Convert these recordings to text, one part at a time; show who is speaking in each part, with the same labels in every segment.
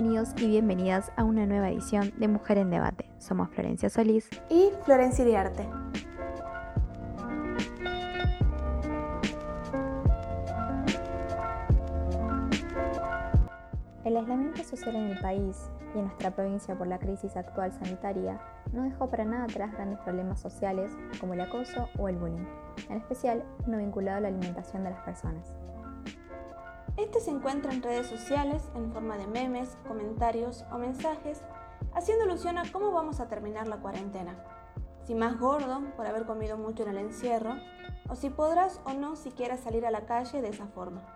Speaker 1: bienvenidos y bienvenidas a una nueva edición de Mujer en Debate. Somos Florencia Solís
Speaker 2: y Florencia Iriarte.
Speaker 1: El aislamiento social en el país y en nuestra provincia por la crisis actual sanitaria no dejó para nada atrás grandes problemas sociales como el acoso o el bullying, en especial uno vinculado a la alimentación de las personas.
Speaker 2: Este se encuentra en redes sociales en forma de memes, comentarios o mensajes, haciendo alusión a cómo vamos a terminar la cuarentena. Si más gordo por haber comido mucho en el encierro, o si podrás o no siquiera salir a la calle de esa forma.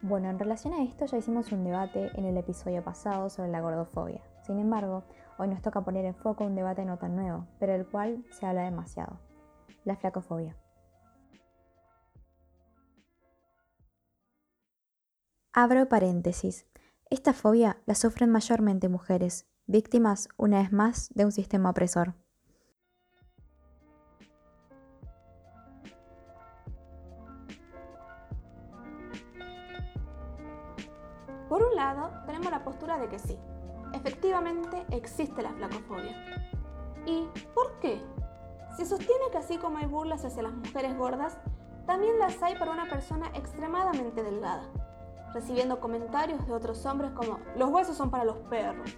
Speaker 1: Bueno, en relación a esto ya hicimos un debate en el episodio pasado sobre la gordofobia. Sin embargo, hoy nos toca poner en foco un debate no tan nuevo, pero del cual se habla demasiado. La flacofobia. Abro paréntesis. Esta fobia la sufren mayormente mujeres, víctimas, una vez más, de un sistema opresor.
Speaker 2: Por un lado, tenemos la postura de que sí, efectivamente existe la flacofobia. ¿Y por qué? Se sostiene que así como hay burlas hacia las mujeres gordas, también las hay para una persona extremadamente delgada, recibiendo comentarios de otros hombres como los huesos son para los perros,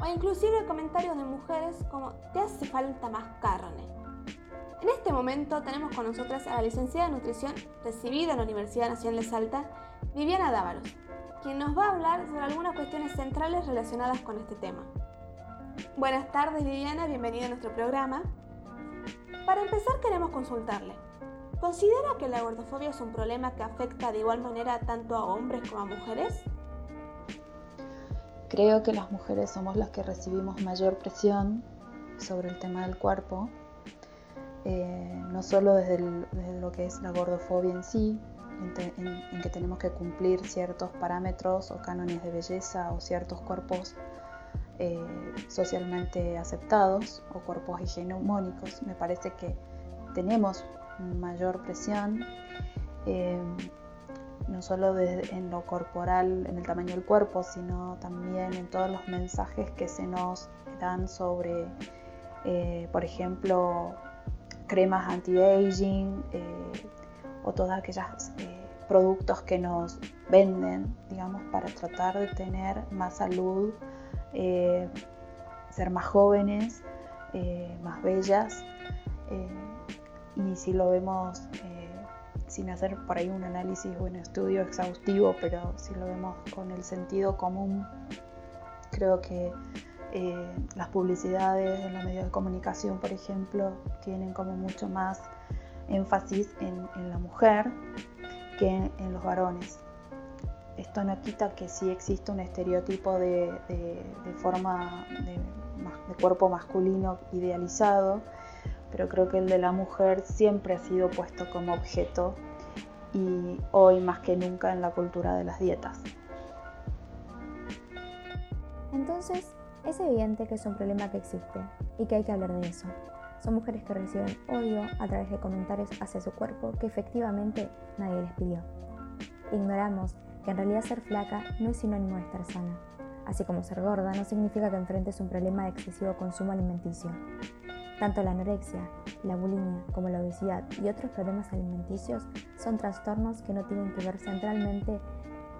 Speaker 2: o inclusive comentarios de mujeres como te hace falta más carne. En este momento tenemos con nosotras a la licenciada de nutrición recibida en la Universidad Nacional de Salta, Viviana Dávalos, quien nos va a hablar sobre algunas cuestiones centrales relacionadas con este tema. Buenas tardes Viviana, bienvenida a nuestro programa. Para empezar queremos consultarle. ¿Considera que la gordofobia es un problema que afecta de igual manera tanto a hombres como a mujeres?
Speaker 3: Creo que las mujeres somos las que recibimos mayor presión sobre el tema del cuerpo, eh, no solo desde, lo que es la gordofobia en sí, en, que tenemos que cumplir ciertos parámetros o cánones de belleza o ciertos cuerpos eh, socialmente aceptados o cuerpos hegemónicos. Me parece que tenemos mayor presión, eh, no solo en lo corporal, en el tamaño del cuerpo, sino también en todos los mensajes que se nos dan sobre, eh, por ejemplo, cremas anti-aging o todos aquellos eh, productos que nos venden, digamos, para tratar de tener más salud, eh, ser más jóvenes, eh, más bellas. Y si lo vemos sin hacer por ahí un análisis o un estudio exhaustivo, pero si lo vemos con el sentido común, creo que las publicidades en los medios de comunicación, por ejemplo, tienen como mucho más énfasis en, la mujer que en, los varones. Esto no quita que sí existe un estereotipo de, forma de, cuerpo masculino idealizado, pero creo que el de la mujer siempre ha sido puesto como objeto y hoy más que nunca en la cultura de las dietas.
Speaker 1: Entonces, es evidente que es un problema que existe y que hay que hablar de eso. Son mujeres que reciben odio a través de comentarios hacia su cuerpo que efectivamente nadie les pidió. Ignoramos que en realidad ser flaca no es sinónimo de estar sana, así como ser gorda no significa que enfrentes un problema de excesivo consumo alimenticio. Tanto la anorexia, la bulimia como la obesidad y otros problemas alimenticios son trastornos que no tienen que ver centralmente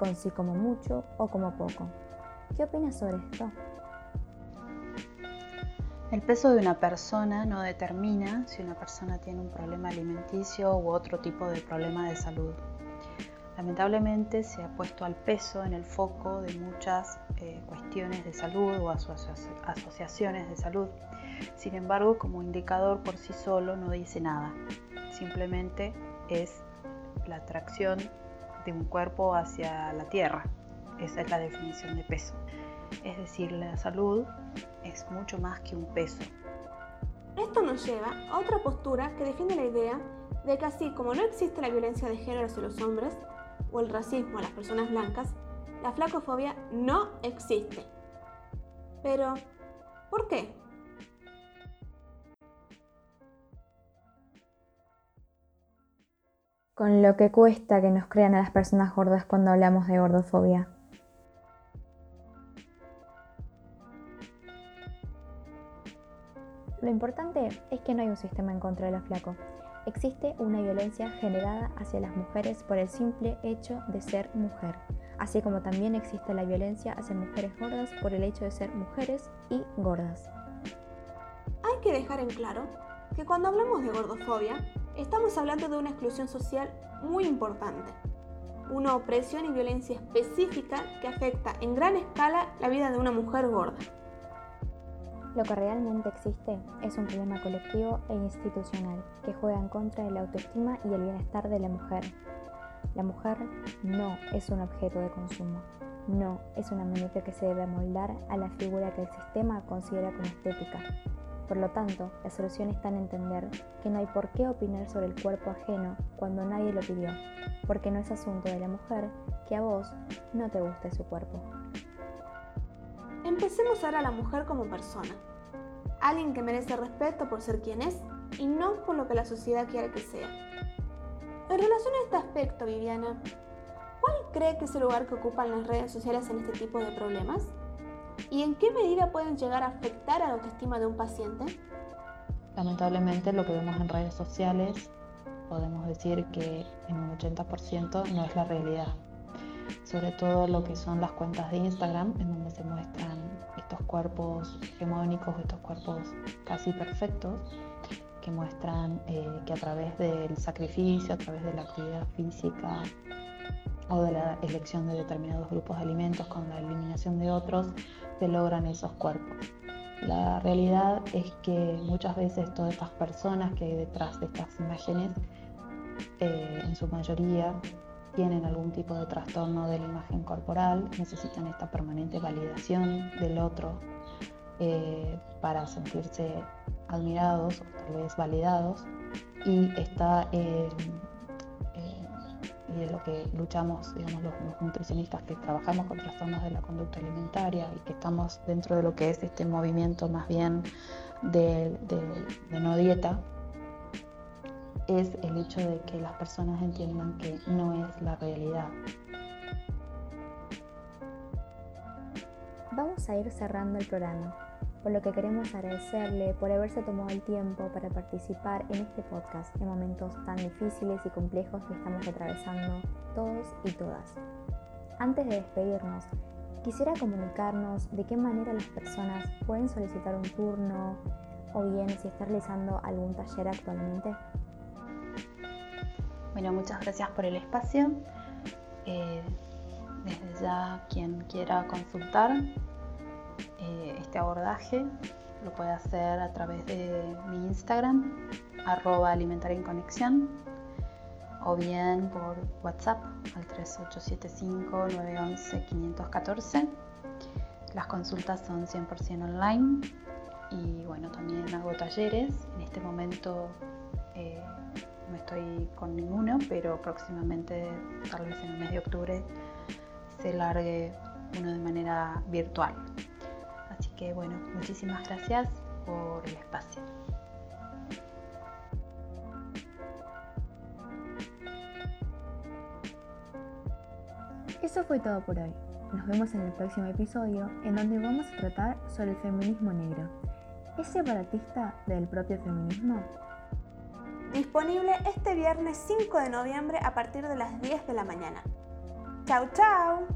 Speaker 1: con si como mucho o como poco. ¿Qué opinas sobre esto?
Speaker 3: El peso de una persona no determina si una persona tiene un problema alimenticio u otro tipo de problema de salud. Lamentablemente se ha puesto al peso en el foco de muchas eh, cuestiones de salud o asociaciones de salud. Sin embargo, como indicador por sí solo no dice nada. Simplemente es la atracción de un cuerpo hacia la tierra. Esa es la definición de peso. Es decir, la salud es mucho más que un peso.
Speaker 2: Esto nos lleva a otra postura que defiende la idea de que así como no existe la violencia de género hacia los hombres o el racismo a las personas blancas, la flacofobia no existe. Pero, ¿por qué?
Speaker 1: Con lo que cuesta que nos crean a las personas gordas cuando hablamos de gordofobia. Lo importante es que no hay un sistema en contra de los flacos, Existe una violencia generada hacia las mujeres por el simple hecho de ser mujer, así como también existe la violencia hacia mujeres gordas por el hecho de ser mujeres y gordas.
Speaker 2: Hay que dejar en claro que cuando hablamos de gordofobia, estamos hablando de una exclusión social muy importante, una opresión y violencia específica que afecta en gran escala la vida de una mujer gorda.
Speaker 1: Lo que realmente existe es un problema colectivo e institucional que juega en contra de la autoestima y el bienestar de la mujer. La mujer no es un objeto de consumo, no es una muñeca que se debe amoldar a la figura que el sistema considera como estética. Por lo tanto, la solución está en entender que no hay por qué opinar sobre el cuerpo ajeno cuando nadie lo pidió, porque no es asunto de la mujer que a vos no te guste su cuerpo.
Speaker 2: Empecemos ahora a la mujer como persona, alguien que merece respeto por ser quien es y no por lo que la sociedad quiere que sea. En relación a este aspecto, Viviana, ¿cuál cree que es el lugar que ocupan las redes sociales en este tipo de problemas? ¿Y en qué medida pueden llegar a afectar a la autoestima de un paciente?
Speaker 3: Lamentablemente lo que vemos en redes sociales podemos decir que en un 80% no es la realidad sobre todo lo que son las cuentas de Instagram, en donde se muestran estos cuerpos hegemónicos, estos cuerpos casi perfectos, que muestran eh, que a través del sacrificio, a través de la actividad física o de la elección de determinados grupos de alimentos con la eliminación de otros, se logran esos cuerpos. La realidad es que muchas veces todas estas personas que hay detrás de estas imágenes, eh, en su mayoría, tienen algún tipo de trastorno de la imagen corporal, necesitan esta permanente validación del otro eh, para sentirse admirados o tal vez validados. Y está eh, es lo que luchamos digamos los, nutricionistas que trabajamos con trastornos de la conducta alimentaria y que estamos dentro de lo que es este movimiento más bien de no dieta es el hecho de que las personas entiendan que no es la realidad.
Speaker 1: Vamos a ir cerrando el programa, por lo que queremos agradecerle por haberse tomado el tiempo para participar en este podcast en momentos tan difíciles y complejos que estamos atravesando todos y todas. Antes de despedirnos, quisiera comunicarnos de qué manera las personas pueden solicitar un turno o bien si está realizando algún taller actualmente.
Speaker 3: Muchas gracias por el espacio. Eh, desde ya, quien quiera consultar eh, este abordaje lo puede hacer a través de mi Instagram, arroba conexión, o bien por WhatsApp al 3875-911-514. Las consultas son 100% online y bueno, también hago talleres. En este momento eh, no estoy con ninguno, pero próximamente, tal vez en el mes de octubre, se largue uno de manera virtual. Así que bueno, muchísimas gracias por el espacio.
Speaker 1: Eso fue todo por hoy. Nos vemos en el próximo episodio en donde vamos a tratar sobre el feminismo negro. ¿Es separatista del propio feminismo?
Speaker 2: Disponible este viernes 5 de noviembre a partir de las 10 de la mañana. ¡Chao, chao!